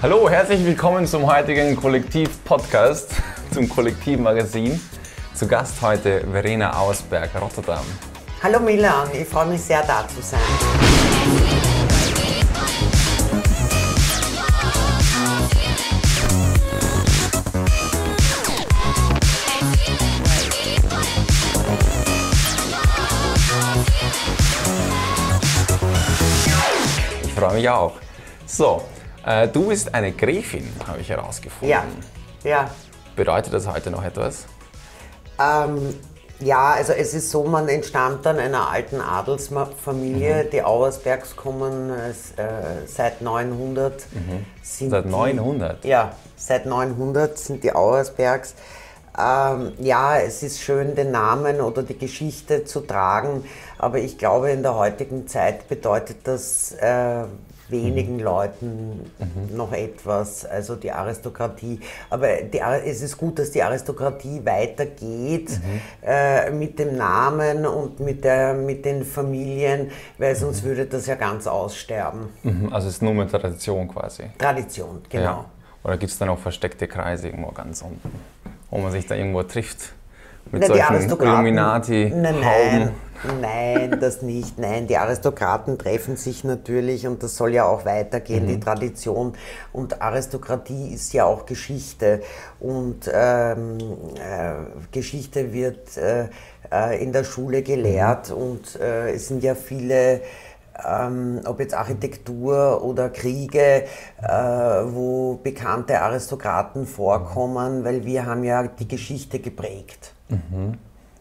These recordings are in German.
Hallo, herzlich willkommen zum heutigen Kollektiv-Podcast, zum Kollektivmagazin. Zu Gast heute Verena Ausberg, Rotterdam. Hallo Milan, ich freue mich sehr, da zu sein. Ich freue mich auch. So, äh, du bist eine Gräfin, habe ich herausgefunden. Ja, ja. Bedeutet das heute noch etwas? Ähm, ja, also es ist so, man entstammt dann einer alten Adelsfamilie. Mhm. Die Auersbergs kommen äh, seit 900. Sind Seit 900? Die, ja, seit 900 sind die Auersbergs. Ähm, ja, es ist schön, den Namen oder die Geschichte zu tragen, aber ich glaube, in der heutigen Zeit bedeutet das äh, wenigen Leuten noch etwas, also die Aristokratie. Aber die, es ist gut, dass die Aristokratie weitergeht äh, mit dem Namen und mit, der, mit den Familien, weil sonst würde das ja ganz aussterben. Mhm, Also es ist nur mit Tradition quasi. Tradition, genau. Ja. Oder gibt es da noch versteckte Kreise irgendwo ganz unten, wo man sich da irgendwo trifft? Mit die solchen Illuminati, Nein, nein, nein, das nicht. Nein, die Aristokraten treffen sich natürlich und das soll ja auch weitergehen, Mhm. die Tradition. Und Aristokratie ist ja auch Geschichte. Und ähm, äh, Geschichte wird äh, äh, in der Schule gelehrt und äh, es sind ja viele ähm, ob jetzt Architektur oder Kriege, äh, wo bekannte Aristokraten vorkommen, weil wir haben ja die Geschichte geprägt.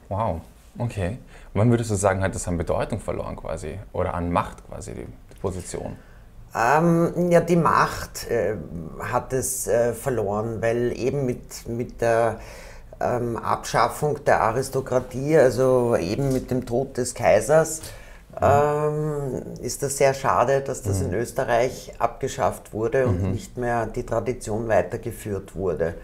Wow, okay. Und wann würdest du sagen, hat das an Bedeutung verloren quasi? Oder an Macht quasi, die, die Position? Ähm, ja, die Macht äh, hat es äh, verloren, weil eben mit, mit der ähm, Abschaffung der Aristokratie, also eben mit dem Tod des Kaisers, ähm, ist das sehr schade, dass das in Österreich abgeschafft wurde und nicht mehr die Tradition weitergeführt wurde.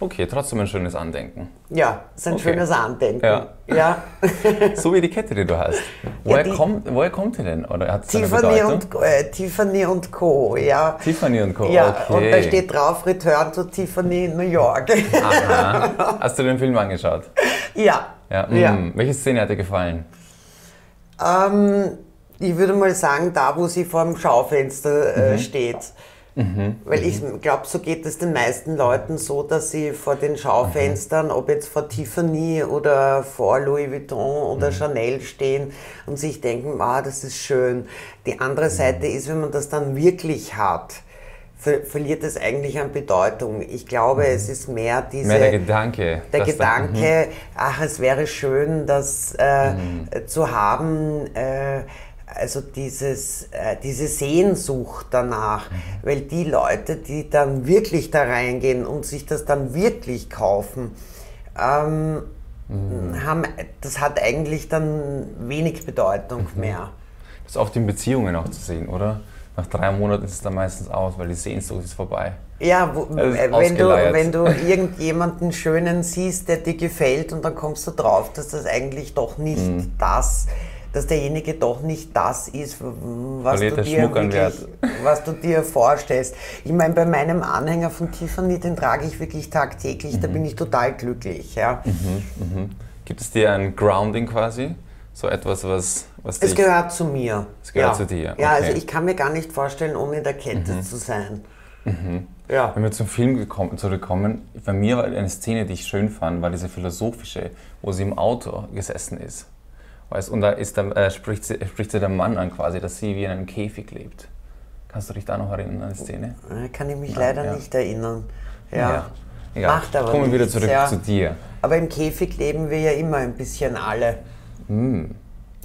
Okay, trotzdem ein schönes Andenken. Ja, ist ein Okay. schönes Andenken. Ja. ja. So wie die Kette, die du hast. Woher, die- kommt, woher kommt die denn? Oder hat es Tiffany, und, Co- äh, Tiffany und Co. Ja. Tiffany und Co. Ja, okay. und da steht drauf Return to Tiffany in New York. Aha. Hast du den Film angeschaut? ja. Ja. Ja. mm. Welche Szene hat dir gefallen? Ähm, ich würde mal sagen, da wo sie vor dem Schaufenster äh, Mhm. steht. Weil ich glaube, so geht es den meisten Leuten so, dass sie vor den Schaufenstern, ob jetzt vor Tiffany oder vor Louis Vuitton oder Chanel stehen und sich denken, ah, das ist schön. Die andere Seite ist, wenn man das dann wirklich hat, ver verliert es eigentlich an Bedeutung. Ich glaube, es ist mehr diese... Mehr der Gedanke. Der dass da- Gedanke, ach, es wäre schön, das äh, zu haben, äh, also dieses, äh, diese Sehnsucht danach, weil die Leute, die dann wirklich da reingehen und sich das dann wirklich kaufen, ähm, haben, das hat eigentlich dann wenig Bedeutung mehr. Das ist oft in Beziehungen auch zu sehen, oder? Nach drei Monaten ist es dann meistens aus, weil die Sehnsucht ist vorbei. Ja, wo, ist äh, wenn, du, wenn du irgendjemanden Schönen siehst, der dir gefällt und dann kommst du drauf, dass das eigentlich doch nicht Mhm. das, dass derjenige doch nicht das ist, was Verliert du, dir wirklich, was du dir vorstellst. Ich meine, bei meinem Anhänger von Tiffany, den trage ich wirklich tagtäglich, Mhm. da bin ich total glücklich. Ja. Gibt es dir ein Grounding quasi? So etwas, was, was Es gehört zu mir. Es gehört ja. zu dir, Ja, also okay. Mhm. ich kann mir gar nicht vorstellen, ohne in der Kette zu sein. Ja. Wenn wir zum Film gekommen, zurückkommen, bei mir war eine Szene, die ich schön fand, war diese philosophische, wo sie im Auto gesessen ist. Weißt, und da ist der, äh, spricht, sie, spricht sie der Mann an quasi, dass sie wie in einem Käfig lebt. Kannst du dich da noch erinnern an die Szene? Äh, Kann ich mich leider ja. nicht erinnern. Ja. Egal. Macht aber Kommen wir wieder zurück ja. zu dir. Aber im Käfig leben wir ja immer ein bisschen alle. Hm.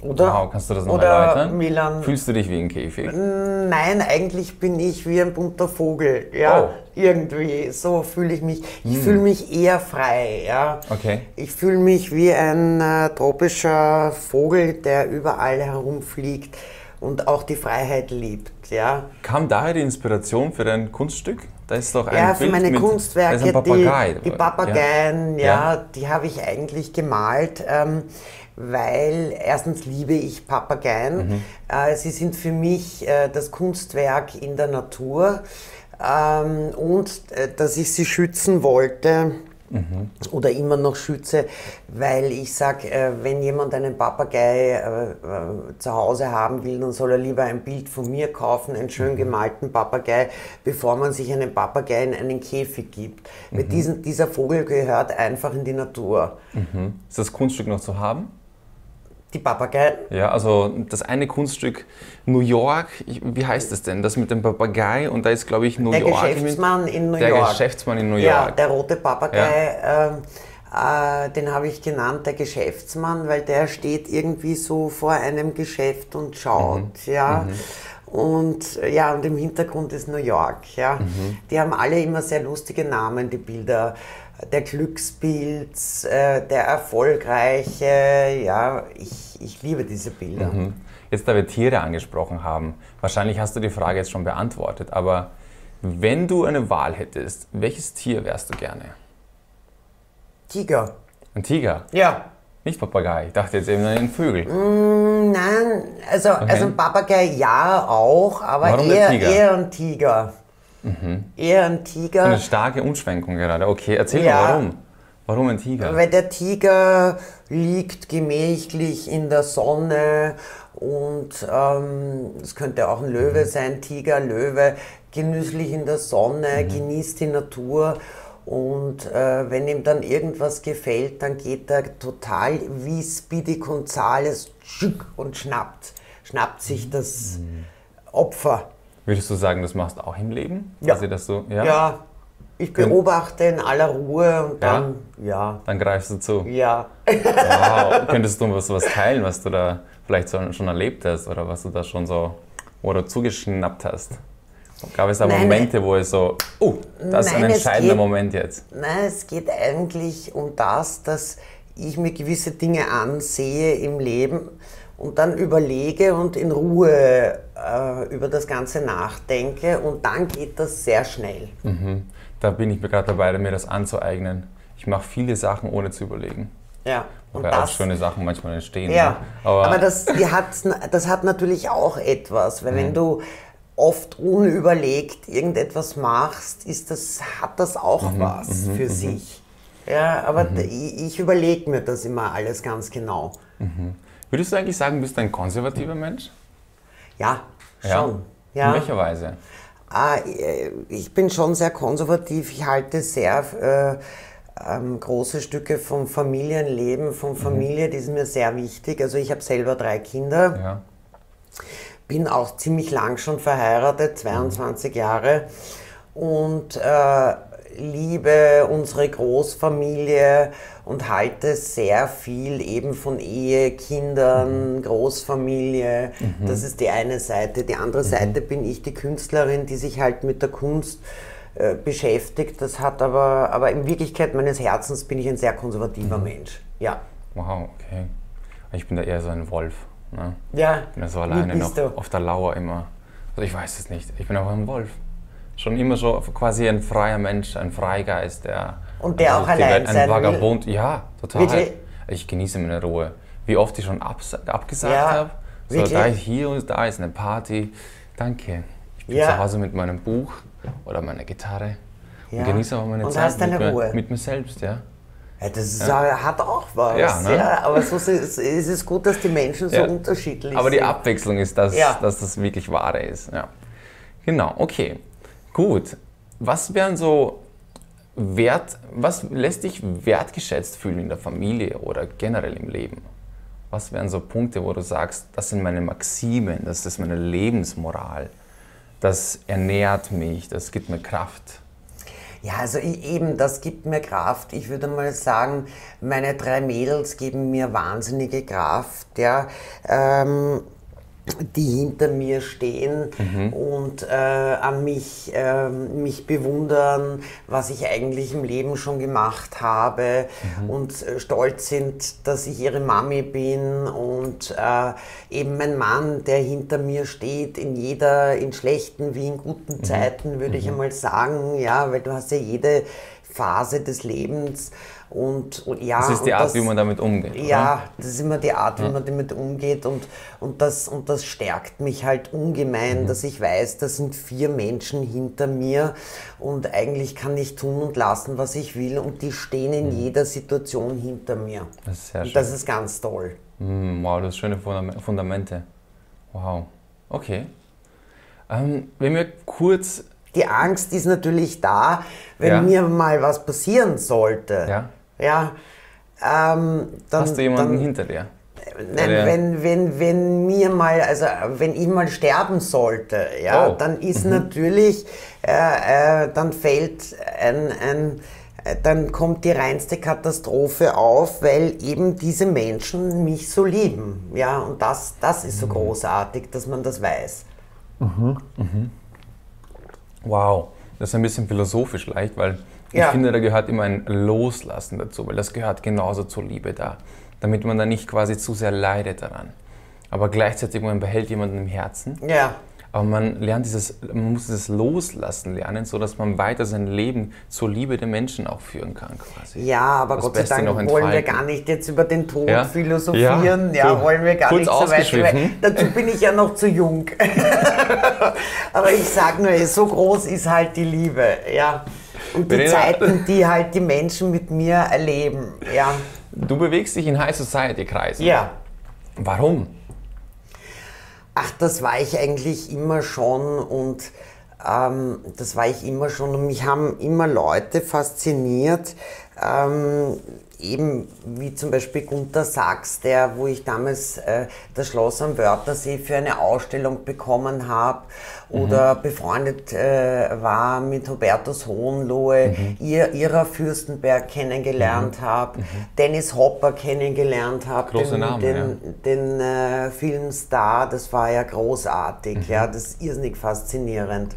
Oder? Wow, kannst du das noch Oder erläutern? Milan. Fühlst du dich wie ein Käfig? Nein, eigentlich bin ich wie ein bunter Vogel. Ja, Oh. irgendwie. So fühle ich mich. Ich fühle mich eher frei. Ja. Okay. Ich fühle mich wie ein äh, tropischer Vogel, der überall herumfliegt und auch die Freiheit liebt. Ja. Kam daher die Inspiration für dein Kunststück? Da ist doch ein Ja, für Bild meine mit, Kunstwerke, die, die Papageien, ja, Ja. die habe ich eigentlich gemalt, ähm, weil erstens liebe ich Papageien. Mhm. Äh, sie sind für mich äh, das Kunstwerk in der Natur. ähm, und äh, dass ich sie schützen wollte mhm. oder immer noch schütze, weil ich sage, äh, wenn jemand einen Papagei äh, äh, zu Hause haben will, dann soll er lieber ein Bild von mir kaufen, einen schön mhm. gemalten Papagei, bevor man sich einen Papagei in einen Käfig gibt. Mhm. Weil diesen, dieser Vogel gehört einfach in die Natur. Mhm. Ist das Kunststück noch zu haben? Die Papageien? Ja, also das eine Kunststück New York, wie heißt das denn? Das mit dem Papagei und da ist, glaube ich, New der York. Der Geschäftsmann in New der York. Der Geschäftsmann in New York. Ja, der rote Papagei. Ja. Ähm, äh, den habe ich genannt, der Geschäftsmann, weil der steht irgendwie so vor einem Geschäft und schaut. Mhm. Ja. Mhm. Und ja, und im Hintergrund ist New York. Ja. Mhm. Die haben alle immer sehr lustige Namen, die Bilder der Glückspilz, äh, der Erfolgreiche. Ja, ich, ich liebe diese Bilder. Mhm. Jetzt, da wir Tiere angesprochen haben, wahrscheinlich hast du die Frage jetzt schon beantwortet, aber wenn du eine Wahl hättest, welches Tier wärst du gerne? Tiger. Ein Tiger? Ja. Nicht Papagei. Ich dachte jetzt eben an den Vögel. Mm, nein, also, okay. also ein Papagei ja auch, aber eher, eher ein Tiger. Mhm. Eher ein Tiger. Eine starke Umschwenkung gerade. Okay, erzähl ja, mal warum. Warum ein Tiger? Weil der Tiger liegt gemächlich in der Sonne und ähm, es ähm, könnte auch ein Löwe mhm. sein, Tiger, Löwe, genüsslich in der Sonne, mhm. genießt die Natur und äh, wenn ihm dann irgendwas gefällt, dann geht er total wie Speedy Gonzales und schnappt, schnappt sich das mhm. Opfer. Würdest du sagen, das machst du auch im Leben? Ja. Also, dass du, ja? ja. Ich beobachte in aller Ruhe und dann, ja. ja. Dann greifst du zu. Ja. Wow. Könntest du was, was teilen, was du da vielleicht schon erlebt hast oder was du da schon so, du zugeschnappt hast? Gab es da nein, Momente, wo es so, oh, das nein, ist ein entscheidender geht, Moment jetzt? Nein, es geht eigentlich um das, dass ich mir gewisse Dinge ansehe im Leben und dann überlege und in Ruhe äh, über das Ganze nachdenke und dann geht das sehr schnell. Mhm. Da bin ich mir gerade dabei, mir das anzueignen. Ich mache viele Sachen ohne zu überlegen. Ja. Und Wobei das, auch schöne Sachen manchmal entstehen. Ja, ne? aber, aber das, hat, das hat natürlich auch etwas, weil mhm. wenn du oft unüberlegt irgendetwas machst, ist das, hat das auch mhm, was mhm, für mhm. sich. Ja, aber mhm. ich, ich überlege mir das immer alles ganz genau. Mhm. Würdest du eigentlich sagen, bist du ein konservativer Mensch? Ja, schon. Ja. In welcher Weise? Ah, ich bin schon sehr konservativ. Ich halte sehr äh, ähm, große Stücke vom Familienleben, von mhm. Familie, mhm. die sind mir sehr wichtig. Also ich habe selber drei Kinder. Ja. Bin auch ziemlich lang schon verheiratet, 22 mhm. Jahre. Und äh, liebe unsere Großfamilie und halte sehr viel eben von Ehe, Kindern, mhm. Großfamilie. Mhm. Das ist die eine Seite. Die andere mhm. Seite bin ich, die Künstlerin, die sich halt mit der Kunst äh, beschäftigt. Das hat aber, aber in Wirklichkeit meines Herzens bin ich ein sehr konservativer mhm. Mensch. Ja. Wow, okay. Ich bin da eher so ein Wolf. Ne? Ja. Ich bin da so alleine noch du? auf der Lauer immer. Also ich weiß es nicht. Ich bin auch ein Wolf schon immer so quasi ein freier Mensch, ein Freigeist, der. Und der auch allein Ein Vagabund, will. ja, total. Wirklich? Ich genieße meine Ruhe. Wie oft ich schon abgesagt ja, habe. So, wirklich? da ist hier und da ist eine Party. Danke. Ich bin ja. zu Hause mit meinem Buch oder meiner Gitarre ja. und genieße auch meine und Zeit mit, Ruhe. mit mir selbst, ja. Ja, das ist, ja. hat auch was. Ja, ne? ja, aber so ist, ist es gut, dass die Menschen so unterschiedlich sind. Aber die Abwechslung ist das, dass das wirklich Wahre ist. Ja. Genau, okay. Gut. Was wären so Wert, was lässt dich wertgeschätzt fühlen in der Familie oder generell im Leben? Was wären so Punkte, wo du sagst, das sind meine Maximen, das ist meine Lebensmoral, das ernährt mich, das gibt mir Kraft? Ja, also eben, das gibt mir Kraft. Ich würde mal sagen, meine drei Mädels geben mir wahnsinnige Kraft. Ja. Ähm, die hinter mir stehen mhm. und äh, an mich, äh, mich bewundern, was ich eigentlich im Leben schon gemacht habe mhm. und äh, stolz sind, dass ich ihre Mami bin und äh, eben mein Mann, der hinter mir steht, in jeder, in schlechten wie in guten mhm. Zeiten, würde ich mhm. einmal sagen, ja, weil du hast ja jede Phase des Lebens. Und, und ja, Das ist die Art, das, wie man damit umgeht. Ja, das ist immer die Art, wie man damit umgeht. Und, und, das, und das stärkt mich halt ungemein, Mhm. dass ich weiß, da sind vier Menschen hinter mir und eigentlich kann ich tun und lassen, was ich will. Und die stehen in jeder Situation hinter mir. Mhm. Das ist sehr und schön. das ist ganz toll. Mm, Wow, das ist schöne Fundam- Fundamente. Wow. Okay. Ähm, wenn wir kurz. Die Angst ist natürlich da, wenn Ja. mir mal was passieren sollte. Ja. Ja. Ähm, dann, Hast du jemanden dann, hinter dir? Nein, wenn, wenn, wenn mir mal, also wenn ich mal sterben sollte, ja, Oh. dann ist natürlich, äh, äh, dann fällt ein, ein dann kommt die reinste Katastrophe auf, weil eben diese Menschen mich so lieben. Ja, und das, das ist so großartig, dass man das weiß. Wow, das ist ein bisschen philosophisch leicht, weil ich Ja. finde, da gehört immer ein Loslassen dazu, weil das gehört genauso zur Liebe da, damit man da nicht quasi zu sehr leidet daran. Aber gleichzeitig man behält jemanden im Herzen. Ja. Aber man lernt dieses, man muss dieses Loslassen lernen, so dass man weiter sein Leben zur Liebe der Menschen auch führen kann, quasi. Ja, aber Das Gott sei Beste Dank noch wollen wir gar nicht jetzt über den Tod Ja. philosophieren. Ja, Ja, wollen wir gar nicht so weit. Weil dazu bin ich ja noch zu jung. aber ich sag nur, so groß ist halt die Liebe. Ja. Und die Zeiten, die halt die Menschen mit mir erleben. Ja. Du bewegst dich in High Society Kreisen. Ja. Warum? Ach, das war ich eigentlich immer schon und ähm, das war ich immer schon und mich haben immer Leute fasziniert, ähm, eben wie zum Beispiel Gunter Sachs, der, wo ich damals äh, das Schloss am Wörthersee für eine Ausstellung bekommen habe oder befreundet äh, war mit Hubertus Hohenlohe, ihr, ihrer Fürstenberg kennengelernt habe, Dennis Hopper kennengelernt habe, den, Namen, den, ja. den äh, Filmstar, das war ja großartig, ja, das ist irrsinnig faszinierend.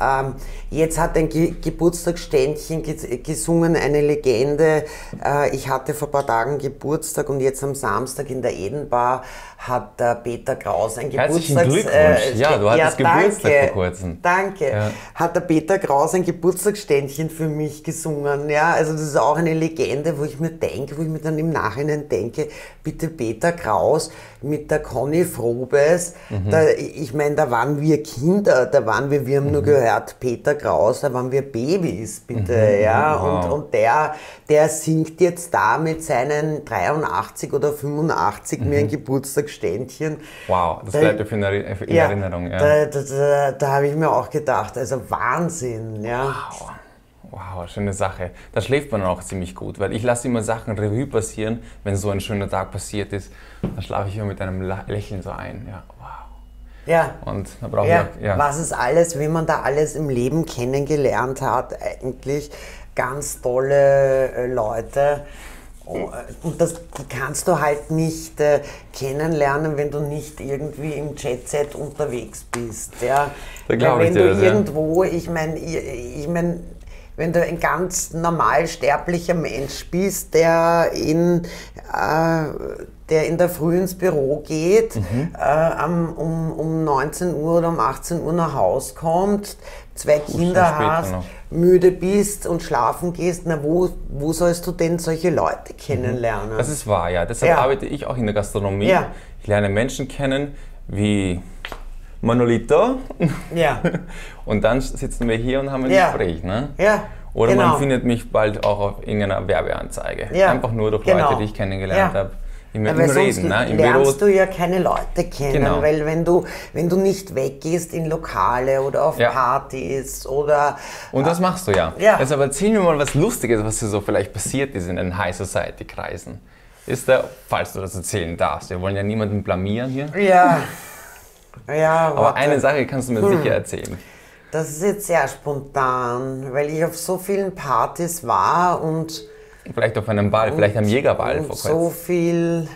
Ähm, jetzt hat ein Ge Geburtstagsständchen ges gesungen, eine Legende. Äh, ich hatte vor ein paar Tagen Geburtstag und jetzt am Samstag in der Edenbar hat der Peter Kraus ein Herzlichen Geburtstags... äh, Glückwunsch. Ja, du hattest Geburtstag vor kurzem. Danke. Ja. Hat der Peter Kraus ein Geburtstagsständchen für mich gesungen. Ja, also das ist auch eine Legende, wo ich mir denke, wo ich mir dann im Nachhinein denke, bitte Peter Kraus mit der Conny Frobes. Mhm. Da, ich meine, da waren wir Kinder, da waren wir, wir haben Mhm. nur gehört, Peter Kraus, da waren wir Babys, bitte. Ja, Mhm. Wow. und, und der, der singt jetzt da mit seinen 83 oder 85 mir Mhm. ein Geburtstagsständchen. Wow, das Da- bleibt in Erinner- in Ja, Erinnerung. Ja. da, da, da, da habe ich mir auch gedacht, also Wahnsinn, ja. Wow. Wow, schöne Sache. Da schläft man auch ziemlich gut, weil ich lasse immer Sachen Revue passieren, wenn so ein schöner Tag passiert ist. Dann schlafe ich immer mit einem Lächeln so ein. Ja, wow. Ja, Und da brauche ja, auch, ja. was ist alles, wenn man da alles im Leben kennengelernt hat, eigentlich ganz tolle äh, Leute. Oh, äh, Und das kannst du halt nicht äh, kennenlernen, wenn du nicht irgendwie im Jet-Set unterwegs bist. Ja? Da glaub Weil ich wenn dir du das, ja. irgendwo, ich meine, ich, ich mein, wenn du ein ganz normal sterblicher Mensch bist, der in, äh, der in der Früh ins Büro geht, Mhm. äh, um, um 19 Uhr oder um 18 Uhr nach Haus kommt, zwei Kinder hast, noch. müde bist und schlafen gehst, na wo, wo sollst du denn solche Leute kennenlernen? Das ist wahr, ja. Deshalb Ja. arbeite ich auch in der Gastronomie. Ja. Ich lerne Menschen kennen wie Manolito ja, und dann sitzen wir hier und haben ein Ja. Gespräch. Ne? ja. Oder genau. man findet mich bald auch auf irgendeiner Werbeanzeige. Ja, Einfach nur durch genau. Leute, die ich kennengelernt Ja. habe. Im, Ja, im Reden, ne? im lernst Büro. du ja keine Leute kennen, Genau. weil wenn du, wenn du nicht weggehst in Lokale oder auf Ja. Partys oder Und das machst du ja. Ja. Aber erzähl mir mal was Lustiges, was dir so vielleicht passiert ist in den High Society Kreisen. Ist da, falls du das erzählen darfst, wir wollen ja niemanden blamieren hier. ja, ja, Aber warte. eine Sache kannst du mir Hm. sicher erzählen. das ist jetzt sehr spontan, weil ich auf so vielen Partys war und Vielleicht auf einem Ball, vielleicht am Jägerball vor und kurzem. so viel.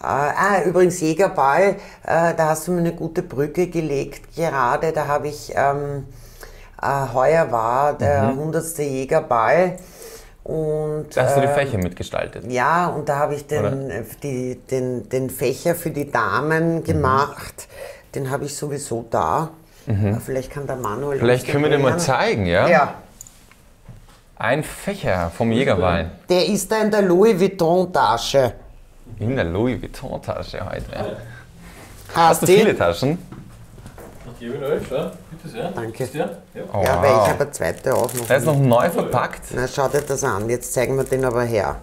Äh, ah, übrigens Jägerball, äh, da hast du mir eine gute Brücke gelegt gerade. Da habe ich, ähm, äh, heuer war der Mhm. 100. Jägerball und Da hast du die äh, Fächer mitgestaltet. Ja, und da habe ich den, äh, die, den, den Fächer für die Damen gemacht. Den habe ich sowieso da. Äh, Vielleicht kann der Manuel. Mhm. Vielleicht können wir den mal zeigen, ja? Ja, Ein Fächer vom Jägerwein. Der ist da in der Louis Vuitton-Tasche. In der Louis Vuitton-Tasche heute. Hast Hast du viele Taschen? Ich gebe ihn euch, ja? Bitte sehr. Danke. Ja. Ja, weil ich wow. habe eine zweite auch noch. Der ist noch neu verpackt. Na, schau dir das an. Jetzt zeigen wir den aber her.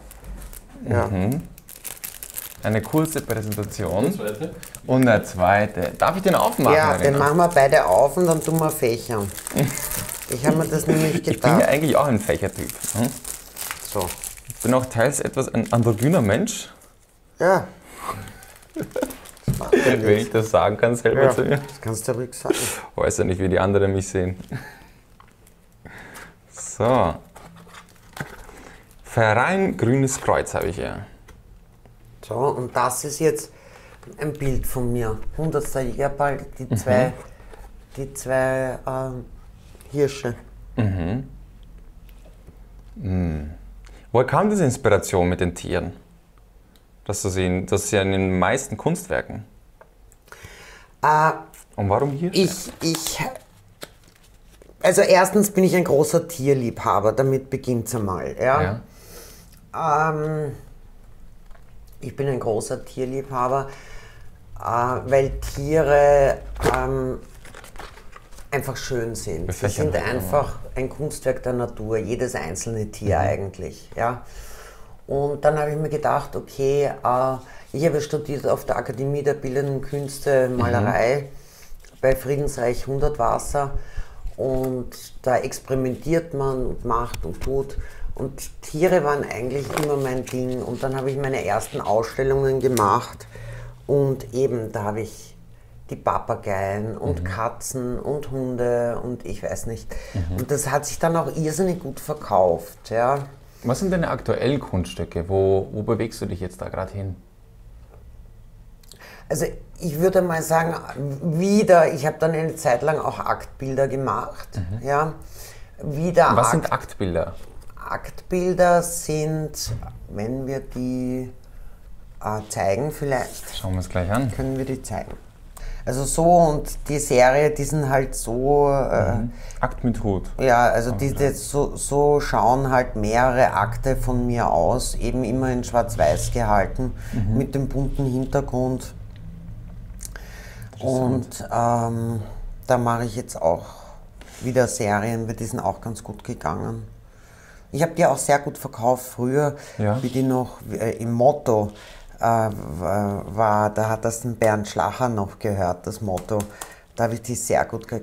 Ja. Mhm. Eine kurze Präsentation. Zweite. Und der zweite. Darf ich den aufmachen? Ja, den Verena? machen wir beide auf und dann tun wir fächern. Ich habe mir das nämlich Ich bin ja gedacht. eigentlich auch ein Fächertyp. Hm? So. Ich bin auch teils etwas ein androgyner Mensch, Ja. Ja wenn nichts. ich das sagen kann selber Ja, zu mir. das kannst du ruhig sagen. Weiß ja nicht, wie die anderen mich sehen. So. Verein Grünes Kreuz habe ich hier. So, und das ist jetzt ein Bild von mir. 100. Jägerball, die zwei, die zwei ähm, Hirsche. Woher kam diese Inspiration mit den Tieren? Das zu sehen, das ist ja in den meisten Kunstwerken. Äh, Und warum hier? ich, ich, also erstens bin ich ein großer Tierliebhaber, damit beginnt es einmal. Ja? Ja. Ähm, ich bin ein großer Tierliebhaber, äh, weil Tiere ähm, einfach schön sind. Sie sind einfach ein Kunstwerk der Natur, jedes einzelne Tier Mhm. eigentlich. Ja? Und dann habe ich mir gedacht, okay, äh, ich habe studiert auf der Akademie der Bildenden Künste Malerei bei Friedensreich 100 Wasser und da experimentiert man und macht und tut. Und Tiere waren eigentlich immer mein Ding. Und dann habe ich meine ersten Ausstellungen gemacht und eben da habe ich die Papageien und Katzen und Hunde und ich weiß nicht. Und das hat sich dann auch irrsinnig gut verkauft. Ja. Was sind deine aktuellen Kunststücke? Wo, wo bewegst du dich jetzt da gerade hin? Also ich würde mal sagen, wieder, ich habe dann eine Zeit lang auch Aktbilder gemacht. Ja. Wieder Was Akt, sind Aktbilder? Aktbilder sind, wenn wir die äh, zeigen vielleicht, Schauen wir es gleich an. können wir die zeigen. Also so und die Serie, die sind halt so, äh, Akt mit Hut. ja, also die, die, so, so schauen halt mehrere Akte von mir aus, eben immer in schwarz-weiß gehalten, mit dem bunten Hintergrund. Und ähm, da mache ich jetzt auch wieder Serien, weil die sind auch ganz gut gegangen. Ich habe die auch sehr gut verkauft früher, Ja. wie die noch äh, im Motto äh, war, da hat das den Bernd Schlacher noch gehört, das Motto. Da habe ich die sehr gut äh,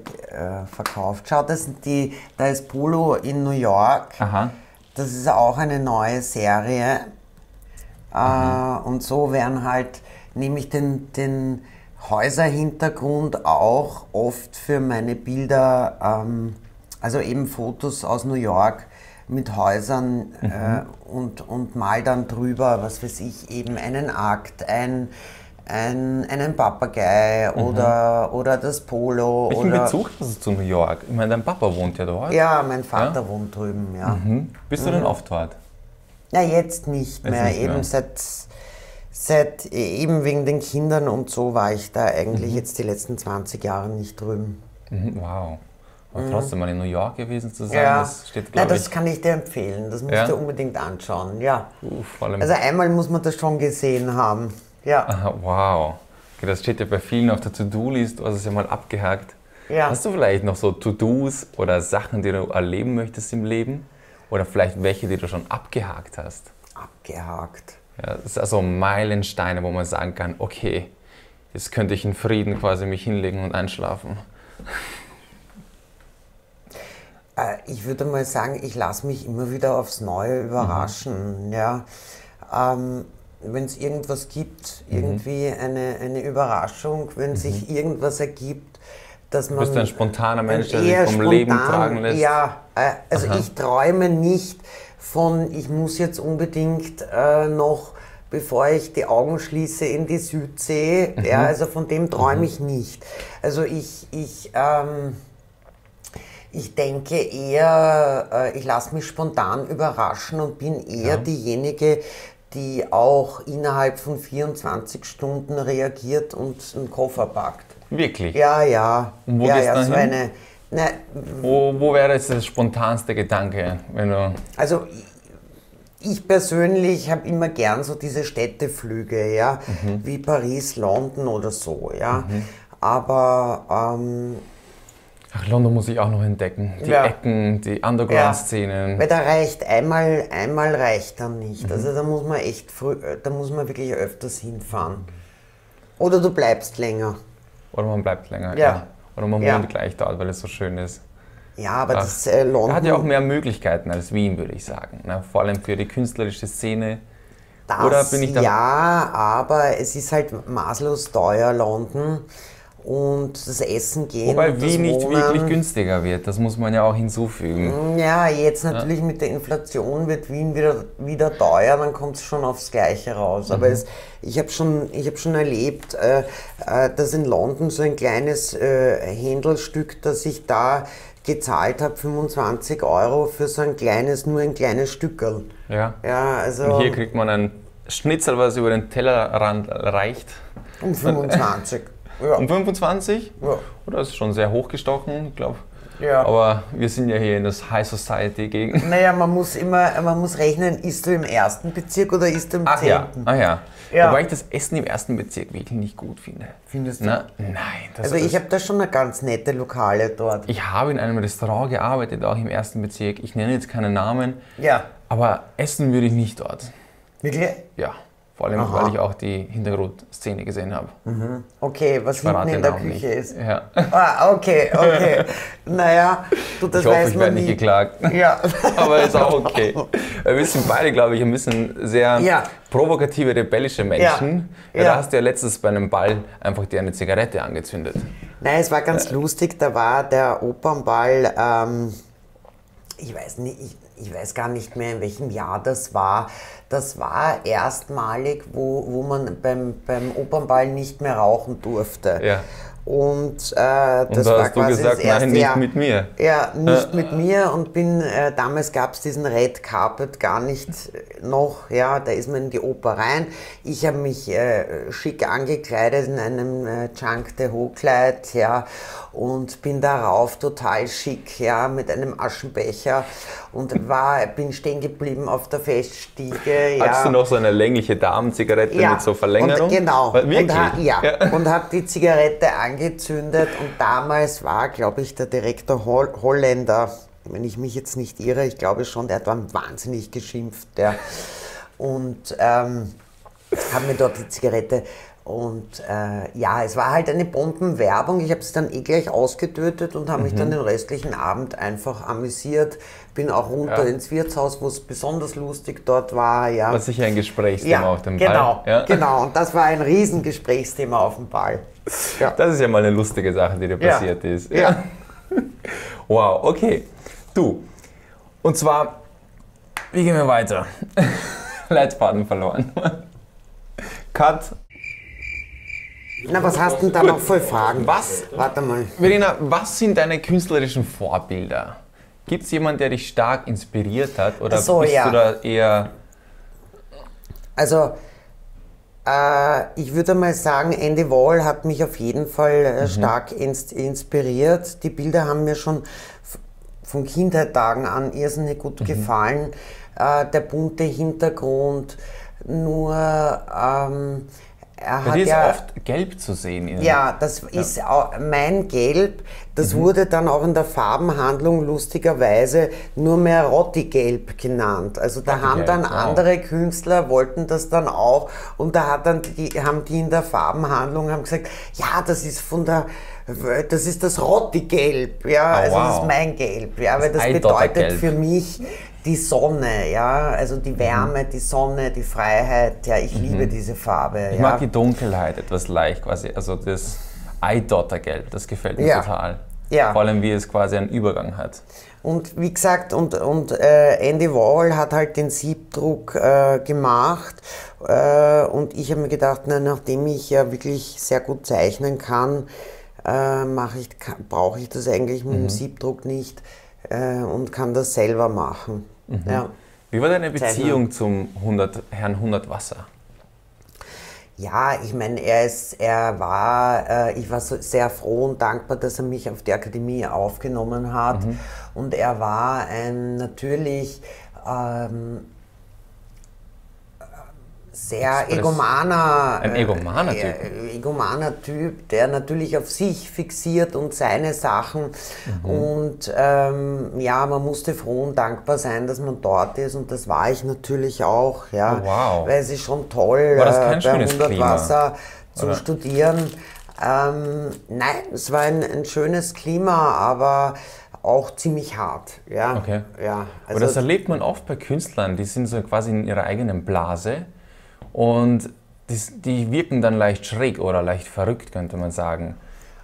verkauft. Schau, das sind die, da ist Polo in New York. Aha. Das ist auch eine neue Serie. Äh, und so werden halt, nehme ich den, den Häuserhintergrund auch oft für meine Bilder, ähm, also eben Fotos aus New York mit Häusern äh, und, und mal dann drüber, was weiß ich, eben einen Akt, ein, ein, einen Papagei oder, oder das Polo. Welchen oder, Bezug hast du zu New York? Ich meine, dein Papa wohnt ja dort. Ja, mein Vater wohnt drüben, ja. Hm? Bist du denn oft dort? Ja, jetzt nicht mehr. nicht eben mehr. seit, seit, eben wegen den Kindern und so war ich da eigentlich Mhm. jetzt die letzten 20 Jahre nicht drüben. Mhm, wow. Aber trotzdem mal in New York gewesen zu sein, ja, das steht, glaube das ich, kann ich dir empfehlen. Das musst Ja? du unbedingt anschauen. Ja. uh, vor allem. Also einmal muss man das schon gesehen haben. Ja. Aha, wow. Okay, das steht ja bei vielen auf der To-Do-List, du hast es ja mal abgehakt. Ja. Hast du vielleicht noch so To-Dos oder Sachen, die du erleben möchtest im Leben? Oder vielleicht welche, die du schon abgehakt hast? Abgehakt. Ja, das sind also Meilensteine, wo man sagen kann, okay, jetzt könnte ich in Frieden quasi mich hinlegen und einschlafen. Äh, Ich würde mal sagen, ich lasse mich immer wieder aufs Neue überraschen. Ja. Ähm, wenn es irgendwas gibt, irgendwie eine, eine Überraschung, wenn sich irgendwas ergibt, dass man. Bist du ein spontaner Mensch, der sich vom Leben tragen lässt? Ja, äh, also Aha. ich träume nicht von, ich muss jetzt unbedingt äh, noch, bevor ich die Augen schließe, in die Südsee. Mhm. Ja, also von dem träume ich nicht. Also ich, ich ähm, ich denke eher, äh, ich lasse mich spontan überraschen und bin eher diejenige, die auch innerhalb von 24 Stunden reagiert und einen Koffer packt. Wirklich? Ja, ja. Und wo ja, ja, so eine Na, Wo, wo wäre jetzt der spontanste Gedanke, wenn du. Also ich persönlich habe immer gern so diese Städteflüge, ja, Mhm. wie Paris, London oder so, ja. Aber ähm, Ach, London muss ich auch noch entdecken. Die Ja. Ecken, die Underground-Szenen. weil da reicht einmal, einmal reicht dann nicht. Mhm. Also da muss man echt früh, da muss man wirklich öfters hinfahren. Oder du bleibst länger. Oder man bleibt länger. Ja. Oder man Ja. wohnt gleich dort, weil es so schön ist. Ja, aber Ach, das äh, London. Hat ja auch mehr Möglichkeiten als Wien, würde ich sagen. Ne? Vor allem für die künstlerische Szene. Das, Oder bin ich da- Ja, aber es ist halt maßlos teuer, London. Und das Essen gehen. Wobei Wien nicht Wohnen. wirklich günstiger wird. Das muss man ja auch hinzufügen. Ja, jetzt natürlich mit der Inflation wird Wien wieder, wieder teuer, dann kommt es schon aufs Gleiche raus. Mhm. Aber es, ich habe schon, ich hab schon erlebt, äh, äh, dass in London so ein kleines äh, Händelstück, das ich da gezahlt habe, 25 Euro für so ein kleines, nur ein kleines Stückerl. Ja. Ja, also Und hier kriegt man ein Schnitzel, was über den Tellerrand reicht. um 25. ja. Um 25? Ja. Oder ist schon sehr hochgestochen, ich glaube. Ja. Aber wir sind ja hier in das High Society Gegend. Naja, man muss immer, man muss rechnen, ist du im ersten Bezirk oder ist du im Ach ja, zehnten? ah ja. Ja. Wobei ich das Essen im ersten Bezirk wirklich nicht gut finde. Findest du? Na, nein. Das Also ich habe da schon eine ganz nette Lokale dort. ich habe in einem Restaurant gearbeitet, auch im ersten Bezirk. Ich nenne jetzt keinen Namen, Ja. aber essen würde ich nicht dort. Wirklich? Ja, vor allem, Aha. weil ich auch die Hintergrundszene gesehen habe. Okay, was hinten in der Küche nicht. ist. Ja. Ah, okay, okay. naja, du, das Ich hoffe, weiß ich werde nicht geklagt. Ja. Aber ist auch okay. Wir sind beide, glaube ich, ein bisschen sehr Ja. provokative, rebellische Menschen. Ja. Ja. Da hast du ja letztens bei einem Ball einfach dir eine Zigarette angezündet. Nein, es war ganz lustig, da war der Opernball, ähm, ich weiß nicht, ich, ich weiß gar nicht mehr, in welchem Jahr das war. Das war erstmalig, wo, wo man beim, beim Opernball nicht mehr rauchen durfte. Ja. Und, äh, das Und da war hast du quasi gesagt, das erste nein, nicht Jahr. mit mir. Ja, nicht mit mir und bin, äh, damals gab es diesen Red Carpet gar nicht äh, noch, ja, da ist man in die Oper rein. Ich habe mich äh, schick angekleidet in einem äh, Junk de Haut-Kleid, ja, und bin darauf total schick, ja, mit einem Aschenbecher und war, bin stehen geblieben auf der Feststiege, ja. Hattest du noch so eine längliche Damenzigarette mit so Verlängerung? Und, genau. Wirklich? Und, ha, ja, und habe die Zigarette angezündet und damals war, glaube ich, der Direktor Hol Holländer, wenn ich mich jetzt nicht irre, ich glaube schon, der hat dann wahnsinnig geschimpft. Ja. Und ähm, habe mir dort die Zigarette und äh, ja, es war halt eine Bombenwerbung. Ich habe es dann eh gleich ausgetötet und habe mich Mhm. dann den restlichen Abend einfach amüsiert. Bin auch runter Ja. ins Wirtshaus, wo es besonders lustig dort war. Ja. War sicher ein Gesprächsthema Ja, auf dem genau, Ball. Ja? genau. Und das war ein Riesengesprächsthema auf dem Ball. Ja. Das ist ja mal eine lustige Sache, die dir passiert ist. Ja. Wow, okay. Du. Und zwar, wie gehen wir weiter? Leitfaden verloren. Cut. Na, was hast du denn da noch für Fragen? Was? Warte mal. Verena, was sind deine künstlerischen Vorbilder? Gibt es jemanden, der dich stark inspiriert hat? Oder so, bist ja. du da eher. Also, äh, ich würde mal sagen, Andy Wall hat mich auf jeden Fall Mhm. äh, stark ins inspiriert. Die Bilder haben mir schon von Kindheitstagen an irrsinnig gut Mhm. gefallen. Äh, der bunte Hintergrund, nur ähm, er Bei hat ist ja... oft gelb zu sehen. in- Ja, das ist au- mein Gelb. Das wurde dann auch in der Farbenhandlung lustigerweise nur mehr Rotti-Gelb genannt. Also da haben Rotti-Gelb, dann wow. andere Künstler wollten das dann auch und da hat dann die, haben die in der Farbenhandlung haben gesagt, ja, das ist von der das ist das Rotti-Gelb, ja, Ah, also das wow. ist mein Gelb, ja, weil Das das bedeutet für mich die Sonne, ja, also die Wärme, die Sonne, die Freiheit, ja, ich liebe diese Farbe. Mhm. Ich ja. mag die Dunkelheit etwas leicht quasi. Also das Eidottergelb, das gefällt mir Ja. total. Ja. Vor allem, wie es quasi einen Übergang hat. Und wie gesagt, und, und äh, Andy Warhol hat halt den Siebdruck äh, gemacht. Äh, und ich habe mir gedacht, na, nachdem ich ja wirklich sehr gut zeichnen kann, äh, ich, brauche ich das eigentlich mit dem Siebdruck nicht äh, und kann das selber machen. Ja. Wie war deine. Beziehung zum 100, Herrn 100 Wasser? Ja, ich meine, er ist, er war, äh, ich war so sehr froh und dankbar, dass er mich auf die Akademie aufgenommen hat. Mhm. Und er war ein natürlich ähm, sehr egomaner, ein egomaner Typ. Äh, egomaner Typ, der natürlich auf sich fixiert und seine Sachen. Mhm. Und ähm, ja, man musste froh und dankbar sein, dass man dort ist und das war ich natürlich auch. Ja, oh, wow. Weil es ist schon toll, war das kein äh, bei 100 Klima? Wasser zu Oder? studieren. Ähm, nein, es war ein, ein schönes Klima, aber auch ziemlich hart. Ja, okay. ja, also Aber das erlebt man oft bei Künstlern, die sind so quasi in ihrer eigenen Blase und die, die wirken dann leicht schräg oder leicht verrückt, könnte man sagen.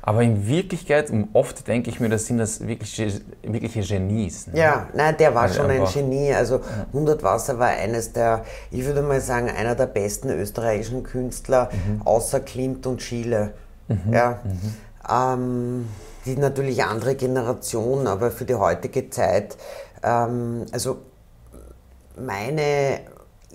Aber in Wirklichkeit, oft denke ich mir, das sind das wirkliche, wirkliche Genies. Ne? Ja, nein, der war also schon ein Genie. Also 100 Wasser war eines der, ich würde mal sagen, einer der besten österreichischen Künstler, mhm. außer Klimt und Schiele. Mhm. Ja. Mhm. Ähm, die natürlich andere Generation, aber für die heutige Zeit, ähm, also meine,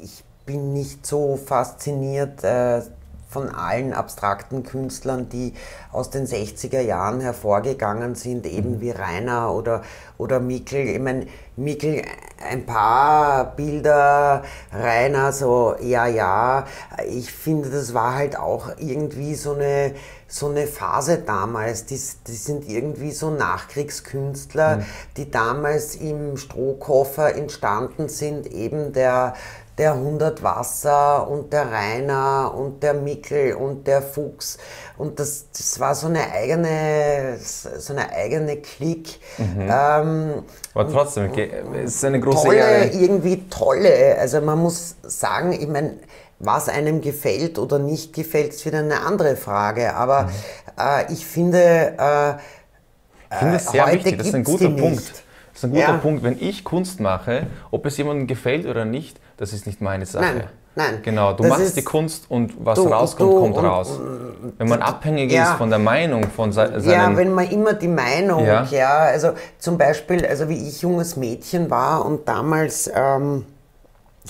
ich bin nicht so fasziniert äh, von allen abstrakten Künstlern, die aus den 60er Jahren hervorgegangen sind, eben mhm. wie Rainer oder, oder Mikkel. Ich meine, Mikkel, ein paar Bilder, Rainer so, ja, ja. Ich finde, das war halt auch irgendwie so eine, so eine Phase damals. Die, die sind irgendwie so Nachkriegskünstler, mhm. die damals im Strohkoffer entstanden sind, eben der der 100 Wasser und der Rainer und der Mickel und der Fuchs. Und das, das war so eine eigene, so eine eigene Klick. Mhm. Ähm, Aber trotzdem, okay, es ist eine große tolle, Ehre. irgendwie tolle. Also man muss sagen, ich meine, was einem gefällt oder nicht gefällt, ist wieder eine andere Frage. Aber mhm. äh, ich finde, äh, ich finde das sehr wichtig, das ist ein guter Punkt. Das ist ein guter ja. Punkt. Wenn ich Kunst mache, ob es jemandem gefällt oder nicht, das ist nicht meine Sache. Nein. Nein. Genau, du machst die Kunst und was du, rauskommt, du, kommt raus. wenn man abhängig ja, ist von der Meinung von seinen... Ja, wenn man immer die Meinung, ja. ja, also zum Beispiel, also wie ich junges Mädchen war und damals... Ähm,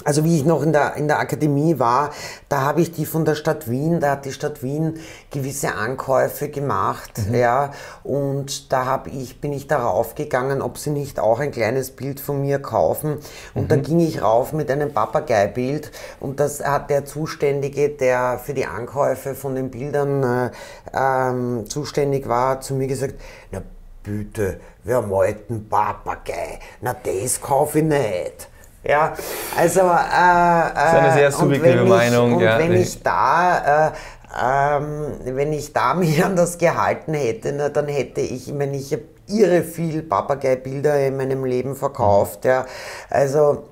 also wie ich noch in der, in der Akademie war, da habe ich die von der Stadt Wien, da hat die Stadt Wien gewisse Ankäufe gemacht, mhm. ja, und da habe ich, bin ich darauf gegangen, ob sie nicht auch ein kleines Bild von mir kaufen. Und mhm. da ging ich rauf mit einem Papageibild und das hat der Zuständige, der für die Ankäufe von den Bildern äh, ähm, zuständig war, zu mir gesagt, na bitte, wer malt einen Papagei? Na das kaufe ich nicht. Ja, also. Äh, das ist eine sehr subjektive ich, Meinung. Und ja, wenn ich da. Äh, ähm, wenn ich da mich an das gehalten hätte, na, dann hätte ich, ich meine, ich habe irre viel Papagei-Bilder in meinem Leben verkauft. Ja. Also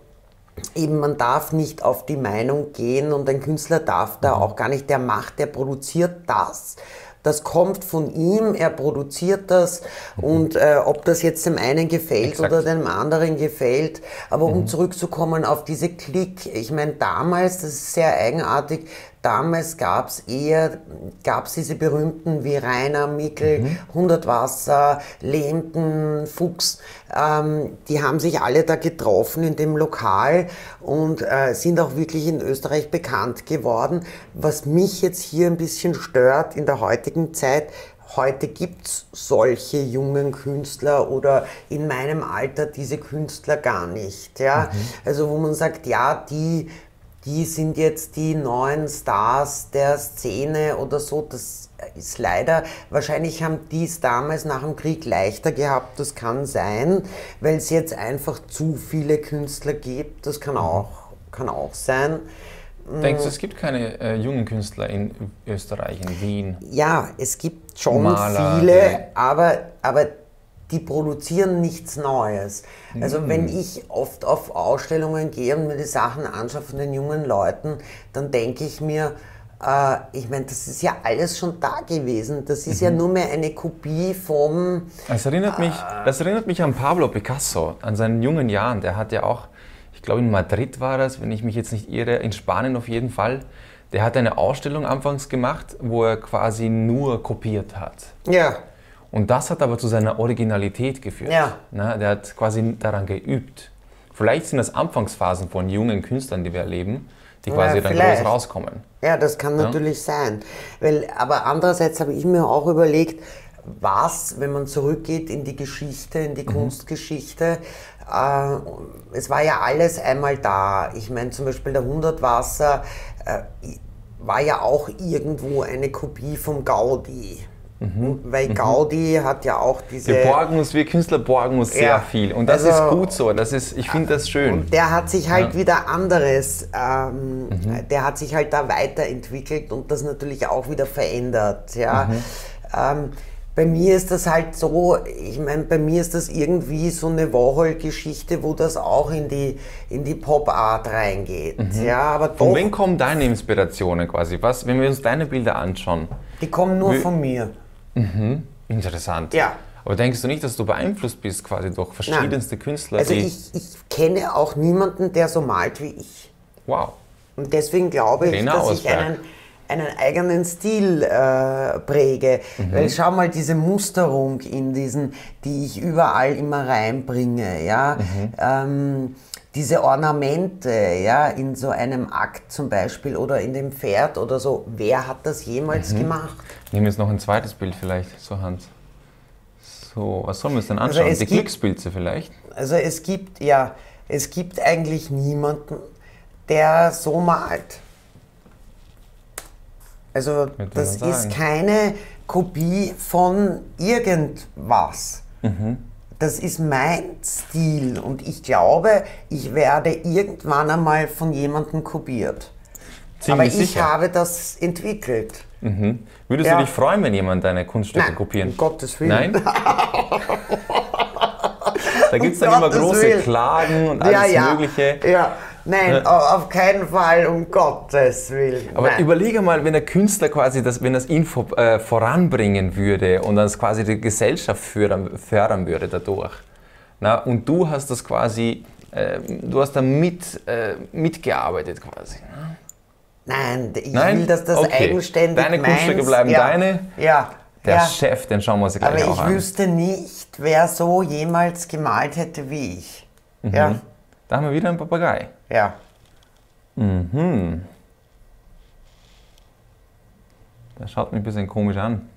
eben man darf nicht auf die Meinung gehen und ein Künstler darf da mhm. auch gar nicht, der macht, der produziert das das kommt von ihm, er produziert das mhm. und äh, ob das jetzt dem einen gefällt Exakt. oder dem anderen gefällt. Aber um mhm. zurückzukommen auf diese Klick, ich meine, damals, das ist sehr eigenartig, Damals gab es eher gab's diese berühmten wie Rainer, Mickel, mhm. 100 Wasser, Lehmten, Fuchs. Ähm, die haben sich alle da getroffen in dem Lokal und äh, sind auch wirklich in Österreich bekannt geworden. Was mich jetzt hier ein bisschen stört in der heutigen Zeit, Heute gibt es solche jungen Künstler oder in meinem Alter diese Künstler gar nicht. Ja? Mhm. Also wo man sagt, ja, die die sind jetzt die neuen Stars der Szene oder so. Das ist leider, wahrscheinlich haben die es damals nach dem Krieg leichter gehabt, das kann sein, weil es jetzt einfach zu viele Künstler gibt, das kann mhm. auch, kann auch sein. Denkst du, mm. es gibt keine äh, jungen Künstler in Österreich, in Wien? Ja, es gibt schon Maler, viele, aber, aber die produzieren nichts Neues. Also mhm. wenn ich oft auf Ausstellungen gehe und mir die Sachen anschaue von den jungen Leuten, dann denke ich mir, äh, ich meine, das ist ja alles schon da gewesen. Das ist mhm. ja nur mehr eine Kopie vom... Das erinnert, mich, äh, das erinnert mich an Pablo Picasso, an seinen jungen Jahren. Der hat ja auch, ich glaube in Madrid war das, wenn ich mich jetzt nicht irre, in Spanien auf jeden Fall. Der hat eine Ausstellung anfangs gemacht, wo er quasi nur kopiert hat. Ja. Und das hat aber zu seiner Originalität geführt. Ja. Na, der hat quasi daran geübt. Vielleicht sind das Anfangsphasen von jungen Künstlern, die wir erleben, die quasi Ja, dann groß rauskommen. Ja, das kann natürlich sein. Weil, aber andererseits habe ich mir auch überlegt, was, wenn man zurückgeht in die Geschichte, in die Mhm. Kunstgeschichte, äh, es war ja alles einmal da. Ich meine zum Beispiel der Hundertwasser äh, war ja auch irgendwo eine Kopie vom Gaudi. Weil Gaudi hat ja auch diese... Wir borgen uns, wir Künstler borgen uns sehr Ja. viel. Und das Also- ist gut so. Das ist, ich finde das schön. Und der hat sich halt wieder anderes, ähm, Mhm. der hat sich halt da weiterentwickelt und das natürlich auch wieder verändert. Ja. Mhm. Ähm, bei mir ist das halt so, ich meine, bei mir ist das irgendwie so eine Warhol-Geschichte, wo das auch in die, in die Pop-Art reingeht. Ja, aber Mhm. Von doch, wem kommen deine Inspirationen quasi? Was, wenn wir uns deine Bilder anschauen? die kommen nur Wie- von mir. Interessant. Ja. Aber denkst du nicht, dass du beeinflusst bist quasi durch verschiedenste Künstler? Also ich, ich kenne auch niemanden, der so malt wie ich. wow. Und deswegen glaube ich, Lena dass ich Ausberg. einen, einen eigenen Stil äh, präge. Mhm. Weil schau mal, diese Musterung in diesen, die ich überall immer reinbringe, ja. Mhm. Ähm, diese Ornamente, ja, in so einem Akt zum Beispiel oder in dem Pferd oder so. Wer hat das jemals Mhm. gemacht? Nehmen wir jetzt noch ein zweites Bild vielleicht zur Hand. So, was sollen wir uns denn Also anschauen? es Die Glückspilze vielleicht? Also es gibt, ja, es gibt eigentlich niemanden, der so malt. Also das ist keine Kopie von irgendwas. Mhm. Das ist mein Stil und ich glaube, ich werde irgendwann einmal von jemandem kopiert. Aber Ziemlich ich sicher. habe das entwickelt. Mhm. Würdest Ja. du dich freuen, wenn jemand deine Kunststücke Nein, kopieren? um Gottes Willen. Nein? da gibt es dann Um immer große Willen. Klagen und alles Mögliche. Ja, nein, auf keinen Fall, um Gottes Willen. Aber nein. überlege mal, wenn der Künstler quasi das, wenn das ihn vor, äh, voranbringen würde und das quasi die Gesellschaft fördern, fördern würde dadurch. Na, und du hast das quasi, äh, du hast da mit, äh, mitgearbeitet quasi. Ne? Nein, ich Nein? will, dass das Okay. eigenständig Deine meins, Kunststücke bleiben ja, deine? Ja, Der ja. Chef, den schauen wir uns gleich Aber auch ich an. wüsste nicht, wer so jemals gemalt hätte wie ich. Mhm. Ja, Da haben wir wieder einen Papagei. ja. Mhm. Der schaut mich ein bisschen komisch an.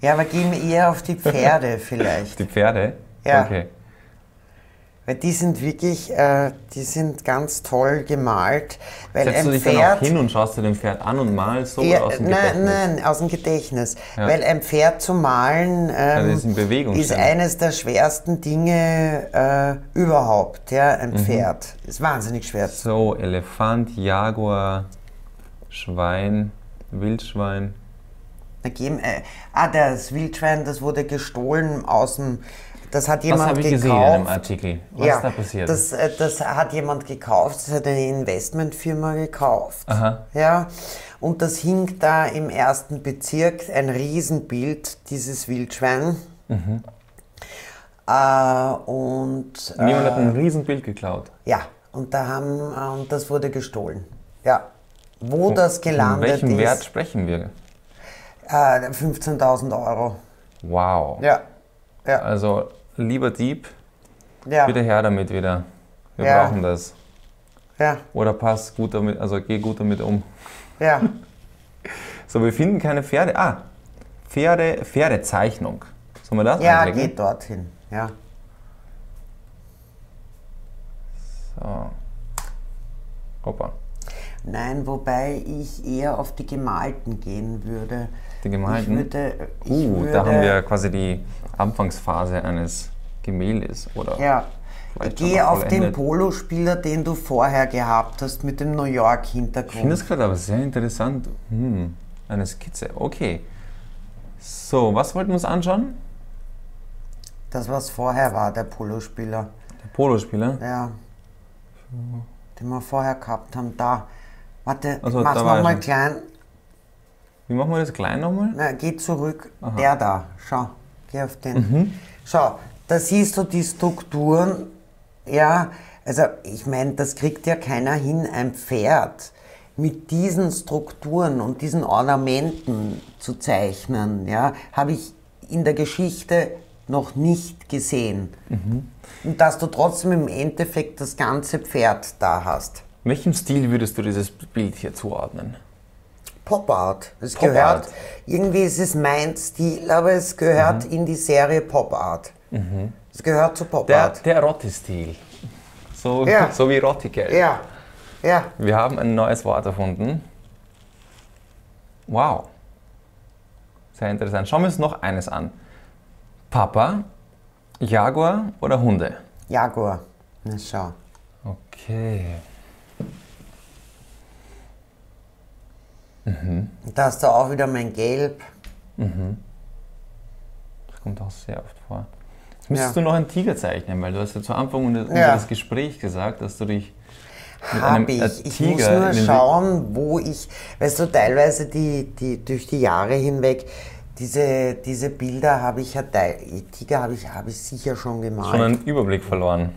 Ja, aber gehen wir eher auf die Pferde vielleicht. Die Pferde? Ja. Okay. Weil die sind wirklich, äh, die sind ganz toll gemalt. Weil Setzt du dich dann auch Pferd. hin und schaust dir den Pferd an und malst so Ja, aus dem nein, Gedächtnis? nein, aus dem Gedächtnis. Ja. Weil ein Pferd zu malen ähm, das ist in Bewegung ist eines der schwersten Dinge äh, überhaupt. Ja, ein Mhm. Pferd ist wahnsinnig schwer. So, Elefant, Jaguar, Schwein, Wildschwein. Da geben, äh, ah, das Wildschwein, das wurde gestohlen aus dem. Das hat Was jemand habe ich gekauft. gesehen in einem Artikel? Was ja, ist da passiert? Das, äh, das hat jemand gekauft, das hat eine Investmentfirma gekauft. Aha. Ja, und das hing da im ersten Bezirk, ein Riesenbild, dieses Wildschwein. Mhm. Äh, und äh, Niemand hat ein Riesenbild geklaut. ja, und da haben äh, und das wurde gestohlen. Ja. Wo das Von gelandet welchem ist, Wert sprechen wir? äh, 15.000 Euro. Wow. Ja, ja, Also, lieber Dieb, ja, bitte her damit wieder. Wir Ja. brauchen das. ja, Oder pass gut damit, also geh gut damit um. ja. So, wir finden keine Pferde. Ah, Pferde, Pferdezeichnung. Sollen wir das Ja, anklicken? geht dorthin. Ja. So. Hoppa. Nein, wobei ich eher auf die Gemalten gehen würde. Die Gemalten? Ich würde, ich Uh, würde, da haben wir quasi die Anfangsphase eines Gemäldes, oder? Ja. Noch auf den. Polospieler, den du vorher gehabt hast, mit dem New Ich finde York-Hintergrund. das gerade aber sehr interessant. Hm, eine Skizze. Okay. So, was wollten wir uns anschauen? Das, was vorher war, der Polospieler. Der Polospieler. Ja. Den wir vorher gehabt haben. Da. Warte, Also, mach's nochmal klein. Wie machen wir das klein nochmal? Na, geh zurück. Der da. Schau. Geh auf den. Mhm. Schau, da siehst du die Strukturen. Ja, also ich meine, das kriegt ja keiner hin, ein Pferd mit diesen Strukturen und diesen Ornamenten zu zeichnen, ja, habe ich in der Geschichte noch nicht gesehen. Mhm. Und dass du trotzdem im Endeffekt das ganze Pferd da hast. Welchem Stil würdest du dieses Bild hier zuordnen? Pop Art. Es Pop gehört, Art. irgendwie ist es mein Stil, aber es gehört in die Serie Pop Art. Es gehört zu Pop Der, Art. der Rotti-Stil. So, Ja. so wie Rotti-Geld. Ja, ja. Wir haben ein neues Wort erfunden. Wow. Sehr interessant. Schauen wir uns noch eines an. Papa, Jaguar oder Hunde? Jaguar. Na schau. Okay. Da hast du auch wieder mein Gelb. Das kommt auch sehr oft vor. Jetzt müsstest Ja. du noch einen Tiger zeichnen, weil du hast ja zu Anfang unter- Ja. unseres Gesprächs gesagt, dass du dich mit einem Habe äh, ich. Ich Tiger muss nur schauen, wo ich, weißt du, teilweise die, die, durch die Jahre hinweg, diese, diese Bilder habe ich ja, Tiger habe ich, habe ich sicher schon schon gemalt. einen Überblick verloren.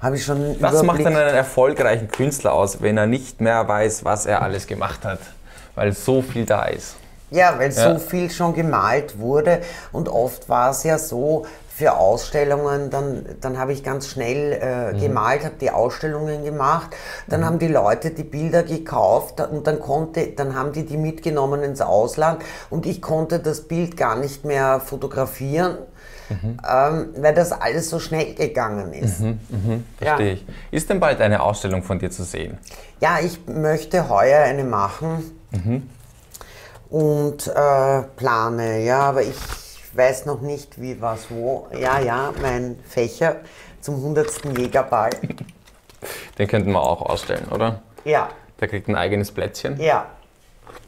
Habe ich schon einen Was macht Überblick. denn einen erfolgreichen Künstler aus, wenn er nicht mehr weiß, was er alles gemacht hat? Weil so viel da ist. Ja, weil Ja. so viel schon gemalt wurde und oft war es ja so, für Ausstellungen, dann, dann habe ich ganz schnell äh, Mhm. gemalt, habe die Ausstellungen gemacht, dann haben die Leute die Bilder gekauft und dann konnte, dann haben die die mitgenommen ins Ausland und ich konnte das Bild gar nicht mehr fotografieren, Mhm. ähm, weil das alles so schnell gegangen ist. Ja. Verstehe ich. Ist denn bald eine Ausstellung von dir zu sehen? Ja, ich möchte heuer eine machen und äh, plane, ja, aber ich weiß noch nicht, wie, was, wo. Ja, ja, mein Fächer zum 100. Jägerball. Den könnten wir auch ausstellen, oder? Ja, Der kriegt ein eigenes Plätzchen. ja,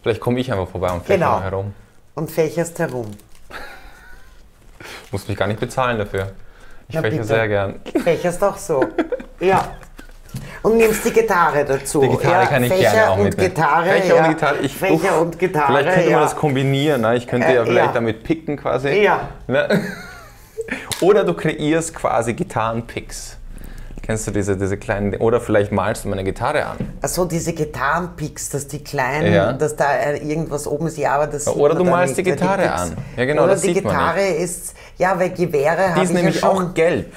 Vielleicht komme ich einfach vorbei und fächer Genau. herum. und fächerst herum. Muss mich gar nicht bezahlen dafür. Ich Na, fächer bitte. sehr gern. Fächerst auch so. Ja. Und nimmst die Gitarre dazu. Die Gitarre ja, kann ich Fächer gerne auch mitnehmen. Gitarre, Fächer ja. und Gitarre. Ich, Fächer uff, und Gitarre, Vielleicht könnte ja. man das kombinieren. Ne? Ich könnte Äh, ja vielleicht ja. damit picken quasi. Ja. Ne? Oder du kreierst quasi Gitarrenpicks. Kennst du diese, diese kleinen, oder vielleicht malst du meine Gitarre an. Also diese Gitarrenpicks, dass die kleinen, Ja. dass da äh, irgendwas oben ist, ja, aber das sieht oder du malst nicht, die Gitarre Picks- an. Ja, genau, Oder das die sieht man Gitarre ist, ja, weil Gewehre Die habe ist ich ja nämlich schon. auch gelb.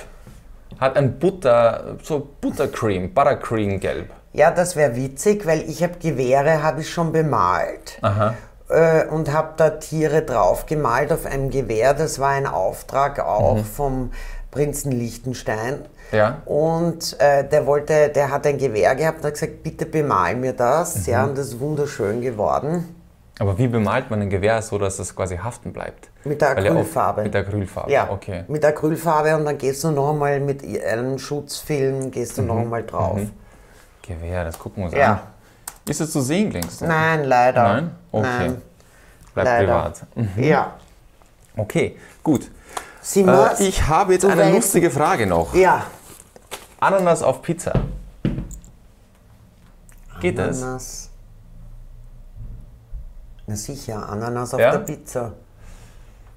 Hat ein Butter, so Buttercream, Buttercream gelb. Ja, das wäre witzig, weil ich habe Gewehre, habe ich schon bemalt. Aha. Äh, und habe da Tiere drauf gemalt auf einem Gewehr. Das war ein Auftrag auch Mhm. vom Prinzen Liechtenstein. Ja. Und äh, der wollte, der hat ein Gewehr gehabt und hat gesagt, bitte bemal mir das. Mhm. Ja, und das ist wunderschön geworden. Aber wie bemalt man ein Gewehr so, dass es quasi haften bleibt? Mit der Acrylfarbe. Mit der Acrylfarbe, Ja, okay. mit Acrylfarbe und dann gehst du noch einmal mit einem Schutzfilm, gehst Mhm. du noch einmal drauf. Gewehr, das gucken wir uns Ja. an. Ist es zu sehen, du? Nein, leider. Nein? Okay. Nein, Bleibt leider. privat. Mhm. Ja. Okay, gut. Simon, Äh, ich habe jetzt eine weißt- lustige Frage noch. ja. Ananas auf Pizza. Geht das? Na sicher, Ananas auf Ja? der Pizza.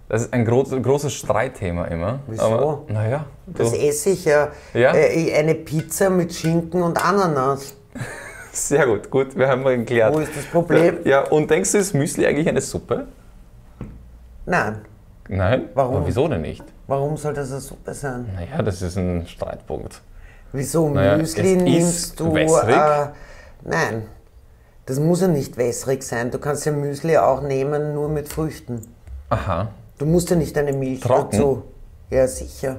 Das ist ein groß, großes Streitthema immer. Wieso? Naja, Das esse ich ja. Ja? Äh, eine Pizza mit Schinken und Ananas. sehr gut, gut, wir haben mal geklärt. Wo ist das Problem? Ja, und denkst du, ist Müsli eigentlich eine Suppe? Nein. Nein? Warum? Aber wieso denn nicht? Warum soll das eine Suppe sein? Naja, das ist ein Streitpunkt. Wieso Naja, Müsli nimmst du? Äh, nein. Das muss ja nicht wässrig sein. Du kannst ja Müsli auch nehmen, nur mit Früchten. Aha. Du musst ja nicht eine Milch Trocken? dazu. Ja, sicher.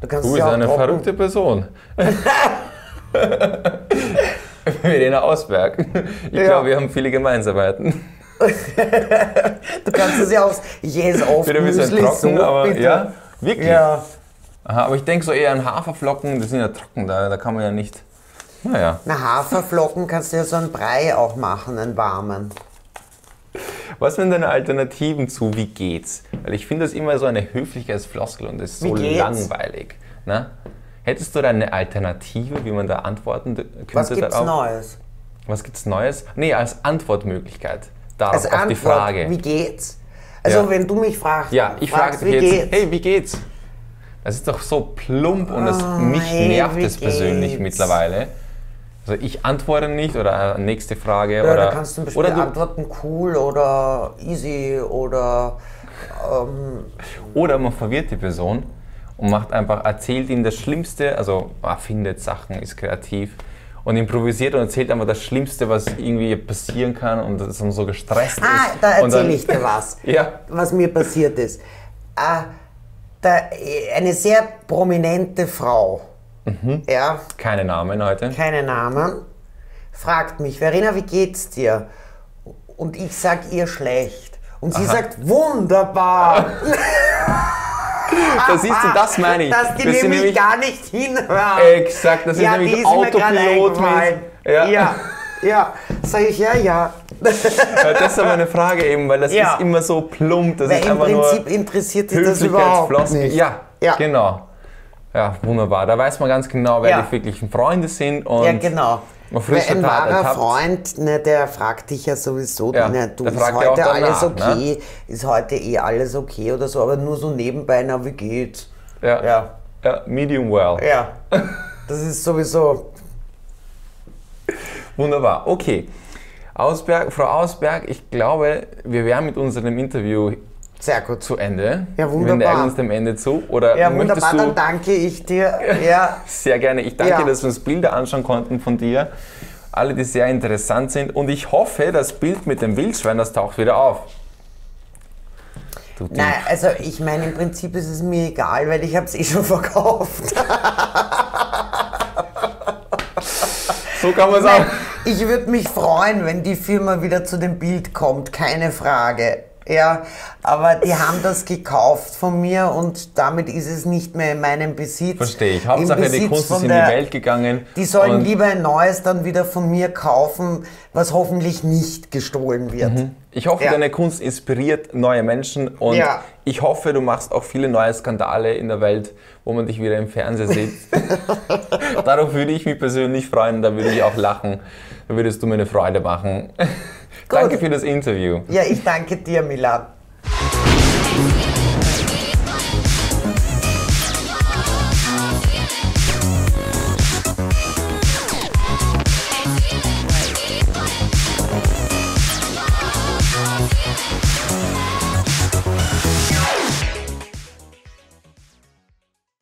Du kannst Du bist ja auch eine trocken. verrückte Person. Verena Ausberg. Ich Ja. glaube, wir haben viele Gemeinsamkeiten. Du kannst es ja auch. Ich esse oft Wieder ein bisschen Müsli trocken, so, aber bitte. ja, wirklich. Ja. Aha, aber ich denke so eher an Haferflocken, die sind ja trocken, da, da kann man ja nicht. Naja. Na, Haferflocken kannst du ja so einen Brei auch machen, einen warmen. Was sind deine Alternativen zu Wie geht's? Weil ich finde das immer so eine Höflichkeitsfloskel und das ist so langweilig. Ne? Hättest du da eine Alternative, wie man da antworten könnte Was gibt's darauf? Neues? Was gibt's Neues? Nee, als Antwortmöglichkeit. Darauf Als auf die Antwort, Frage. wie geht's? Also Ja. wenn du mich fragst, ja, ich frage dich wie jetzt, geht's? hey, wie geht's? Das ist doch so plump und das, mich hey, nervt es persönlich mittlerweile. Also ich antworte nicht oder äh, nächste Frage ja, oder da kannst du oder, du, antworten cool oder easy oder ähm, oder man verwirrt die Person und macht einfach erzählt ihm das Schlimmste, also erfindet Sachen, ist kreativ und improvisiert und erzählt einfach das Schlimmste, was irgendwie passieren kann und dass man so gestresst Ah, ist. da erzähle ich dir was, Ja. was mir passiert ist. Ah, da, eine sehr prominente Frau, Mhm. ja, Keine Namen heute. keine Namen, fragt mich, Verena, wie geht's dir? Und ich sag ihr schlecht. Und sie sagt, wunderbar. Da siehst du, das meine ich. Dass die sind nämlich, gar nicht hinhören. Exakt, das ist ja, nämlich ist gerade Autopilot. eingefallen. Ja. ja, ja. Sag ich, ja, ja. Ja, das ist aber eine Frage eben, weil das Ja. ist immer so plump. Das Weil ist im einfach Prinzip nur interessiert dich das überhaupt nicht. Ja, Ja. genau. Ja, wunderbar. Da weiß man ganz genau, wer Ja. die wirklichen Freunde sind. Und Ja, genau. Weil ein wahrer ertappt. Freund, ne, der fragt dich ja sowieso, Ja, ne, du, ist heute auch alles danach, okay, ist heute eh alles okay oder so, aber nur so nebenbei, na, wie geht's? Ja. Ja, Ja, medium well. ja. Das ist sowieso, Wunderbar. Okay. Ausberg, Frau Ausberg, ich glaube, wir wären mit unserem Interview sehr gut. zu Ende. Ja, Wir wunderbar. neigen uns dem Ende zu. Oder Ja, wunderbar, du dann danke ich dir. Ja, Sehr gerne. Ich danke, Ja. dass wir uns Bilder anschauen konnten von dir. Alle, die sehr interessant sind. Und ich hoffe, das Bild mit dem Wildschwein, das taucht wieder auf. Du nein, also ich meine, im Prinzip ist es mir egal, weil ich habe es eh schon verkauft. So kann man Nein, sagen. ich würde mich freuen, wenn die Firma wieder zu dem Bild kommt, keine Frage. Ja, aber die haben das gekauft von mir und damit ist es nicht mehr in meinem Besitz. Verstehe ich. Hauptsache, die Kunst ist in der- die Welt gegangen. Die sollen lieber ein neues dann wieder von mir kaufen, was hoffentlich nicht gestohlen wird. Ich hoffe, Ja. deine Kunst inspiriert neue Menschen und Ja. ich hoffe, du machst auch viele neue Skandale in der Welt, wo man dich wieder im Fernsehen sieht. Darauf würde ich mich persönlich freuen, da würde ich auch lachen. Da würdest du mir eine Freude machen. Danke für das Interview. Ja, ich danke dir, Milan.